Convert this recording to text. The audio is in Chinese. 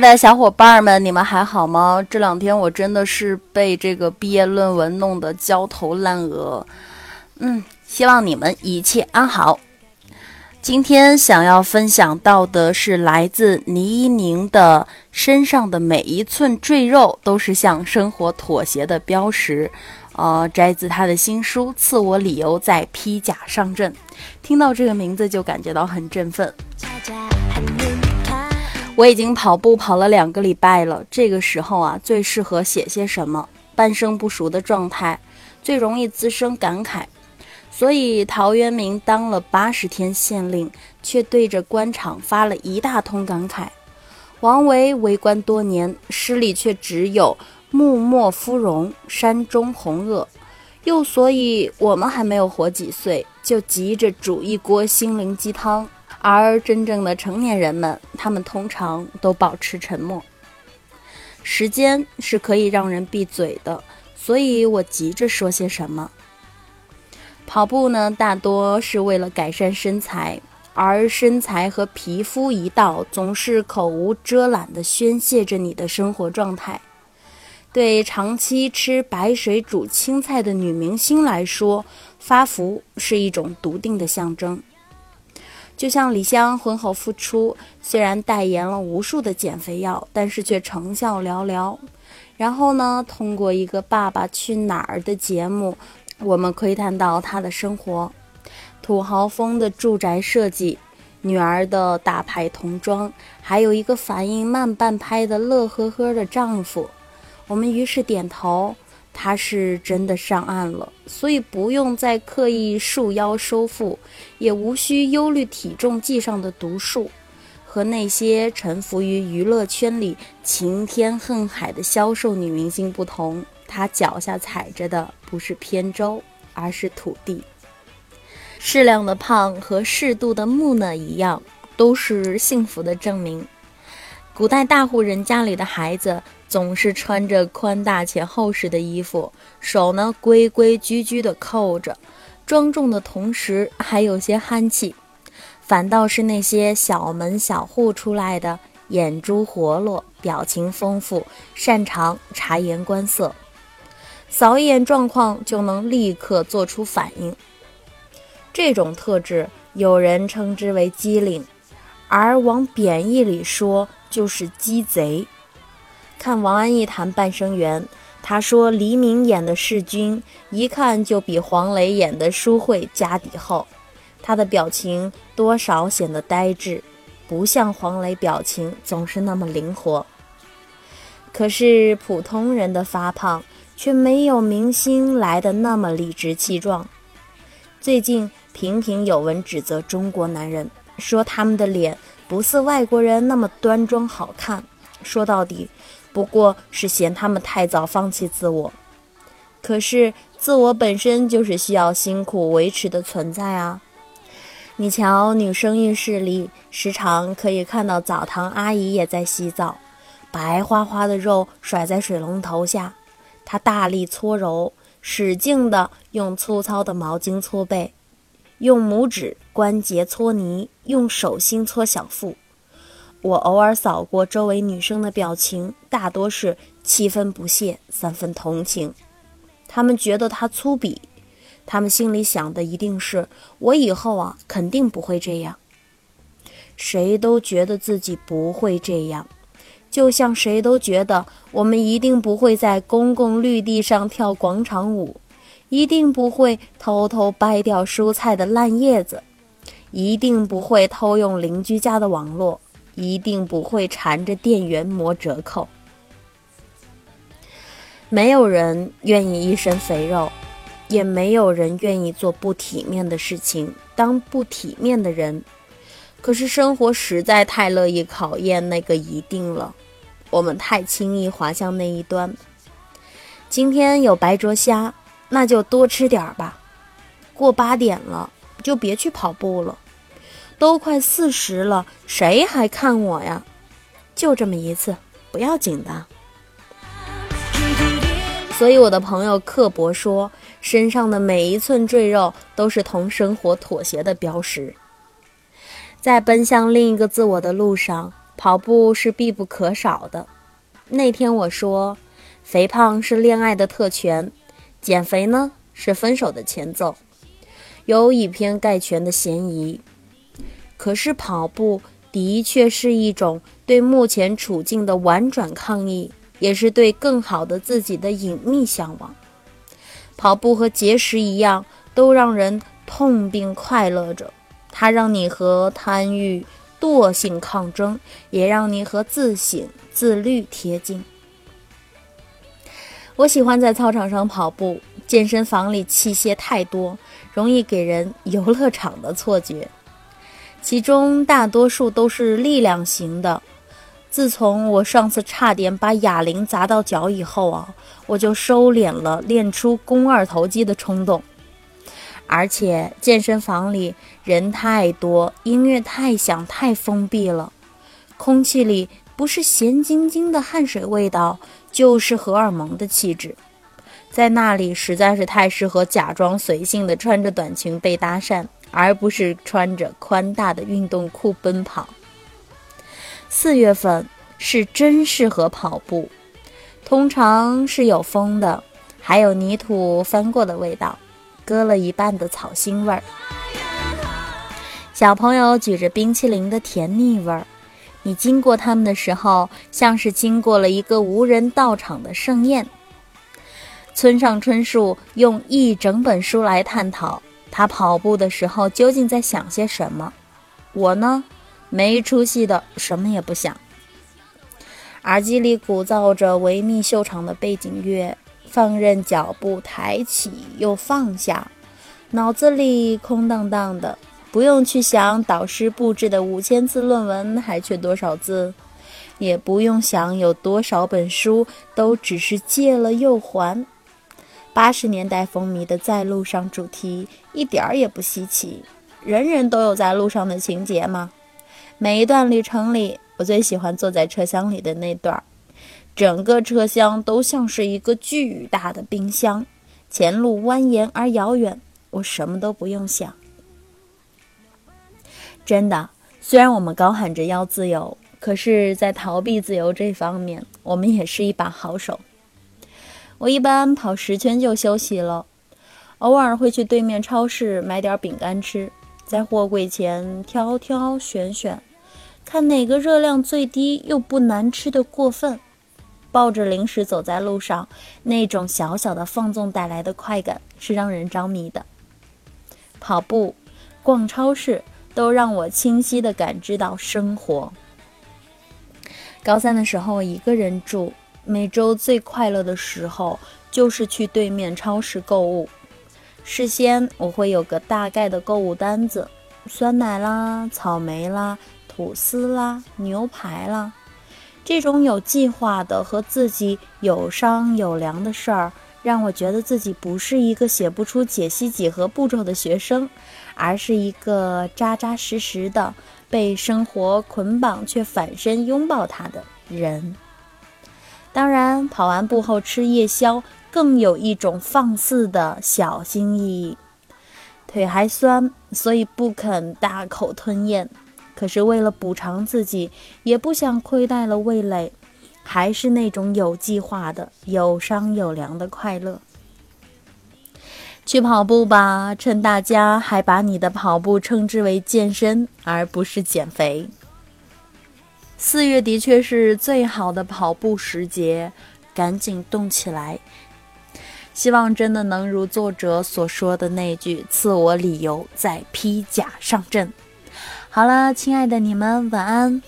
的小伙伴们，你们还好吗？这两天我真的是被这个毕业论文弄得焦头烂额。嗯，希望你们一切安好。今天想要分享到的是来自倪宁的“身上的每一寸赘肉都是向生活妥协的标识”。呃，摘自他的新书《赐我理由再披甲上阵》。听到这个名字就感觉到很振奋。我已经跑步跑了两个礼拜了，这个时候啊，最适合写些什么？半生不熟的状态，最容易滋生感慨。所以陶渊明当了八十天县令，却对着官场发了一大通感慨。王维为官多年，诗里却只有“木末芙蓉，山中红萼”。又所以，我们还没有活几岁，就急着煮一锅心灵鸡汤。而真正的成年人们，他们通常都保持沉默。时间是可以让人闭嘴的，所以我急着说些什么。跑步呢，大多是为了改善身材，而身材和皮肤一道，总是口无遮拦地宣泄着你的生活状态。对长期吃白水煮青菜的女明星来说，发福是一种笃定的象征。就像李湘婚后复出，虽然代言了无数的减肥药，但是却成效寥寥。然后呢，通过一个《爸爸去哪儿》的节目，我们窥探到她的生活：土豪风的住宅设计，女儿的大牌童装，还有一个反应慢半拍的乐呵呵的丈夫。我们于是点头。他是真的上岸了，所以不用再刻意束腰收腹，也无需忧虑体重计上的读数。和那些沉浮于娱乐圈里晴天恨海的销售女明星不同，她脚下踩着的不是扁舟，而是土地。适量的胖和适度的木讷一样，都是幸福的证明。古代大户人家里的孩子。总是穿着宽大且厚实的衣服，手呢规规矩矩地扣着，庄重的同时还有些憨气。反倒是那些小门小户出来的，眼珠活络，表情丰富，擅长察言观色，扫一眼状况就能立刻做出反应。这种特质，有人称之为机灵，而往贬义里说，就是鸡贼。看王安忆谈《半生缘》，他说黎明演的世君一看就比黄磊演的舒慧家底厚，他的表情多少显得呆滞，不像黄磊表情总是那么灵活。可是普通人的发胖却没有明星来的那么理直气壮。最近频频有文指责中国男人，说他们的脸不似外国人那么端庄好看。说到底。不过是嫌他们太早放弃自我，可是自我本身就是需要辛苦维持的存在啊！你瞧，女生浴室里时常可以看到澡堂阿姨也在洗澡，白花花的肉甩在水龙头下，她大力搓揉，使劲地用粗糙的毛巾搓背，用拇指关节搓泥，用手心搓小腹。我偶尔扫过周围女生的表情，大多是七分不屑，三分同情。他们觉得他粗鄙，他们心里想的一定是我以后啊，肯定不会这样。谁都觉得自己不会这样，就像谁都觉得我们一定不会在公共绿地上跳广场舞，一定不会偷偷掰掉蔬菜的烂叶子，一定不会偷用邻居家的网络。一定不会缠着店员磨折扣。没有人愿意一身肥肉，也没有人愿意做不体面的事情，当不体面的人。可是生活实在太乐意考验那个一定了，我们太轻易滑向那一端。今天有白灼虾，那就多吃点儿吧。过八点了，就别去跑步了。都快四十了，谁还看我呀？就这么一次，不要紧的。所以我的朋友刻薄说，身上的每一寸赘肉都是同生活妥协的标识。在奔向另一个自我的路上，跑步是必不可少的。那天我说，肥胖是恋爱的特权，减肥呢是分手的前奏，有以偏概全的嫌疑。可是跑步的确是一种对目前处境的婉转抗议，也是对更好的自己的隐秘向往。跑步和节食一样，都让人痛并快乐着。它让你和贪欲、惰性抗争，也让你和自省、自律贴近。我喜欢在操场上跑步，健身房里器械太多，容易给人游乐场的错觉。其中大多数都是力量型的。自从我上次差点把哑铃砸到脚以后啊，我就收敛了练出肱二头肌的冲动。而且健身房里人太多，音乐太响，太封闭了，空气里不是咸津津的汗水味道，就是荷尔蒙的气质。在那里实在是太适合假装随性的穿着短裙被搭讪。而不是穿着宽大的运动裤奔跑。四月份是真适合跑步，通常是有风的，还有泥土翻过的味道，割了一半的草腥味儿，小朋友举着冰淇淋的甜腻味儿。你经过他们的时候，像是经过了一个无人到场的盛宴。村上春树用一整本书来探讨。他跑步的时候究竟在想些什么？我呢，没出息的，什么也不想。耳机里鼓噪着维密秀场的背景乐，放任脚步抬起又放下，脑子里空荡荡的，不用去想导师布置的五千字论文还缺多少字，也不用想有多少本书都只是借了又还。八十年代风靡的在路上主题一点儿也不稀奇，人人都有在路上的情节嘛。每一段旅程里，我最喜欢坐在车厢里的那段，整个车厢都像是一个巨大的冰箱，前路蜿蜒而遥远，我什么都不用想。真的，虽然我们高喊着要自由，可是，在逃避自由这方面，我们也是一把好手。我一般跑十圈就休息了，偶尔会去对面超市买点饼干吃，在货柜前挑挑选选，看哪个热量最低又不难吃的过分。抱着零食走在路上，那种小小的放纵带来的快感是让人着迷的。跑步、逛超市都让我清晰地感知到生活。高三的时候，一个人住。每周最快乐的时候就是去对面超市购物。事先我会有个大概的购物单子，酸奶啦、草莓啦、吐司啦、牛排啦，这种有计划的和自己有商有量的事儿，让我觉得自己不是一个写不出解析几何步骤的学生，而是一个扎扎实实的被生活捆绑却反身拥抱他的人。当然，跑完步后吃夜宵更有一种放肆的小心翼翼。腿还酸，所以不肯大口吞咽。可是为了补偿自己，也不想亏待了味蕾，还是那种有计划的、有商有量的快乐。去跑步吧，趁大家还把你的跑步称之为健身，而不是减肥。四月的确是最好的跑步时节，赶紧动起来！希望真的能如作者所说的那句“赐我理由”，再披甲上阵。好了，亲爱的你们，晚安。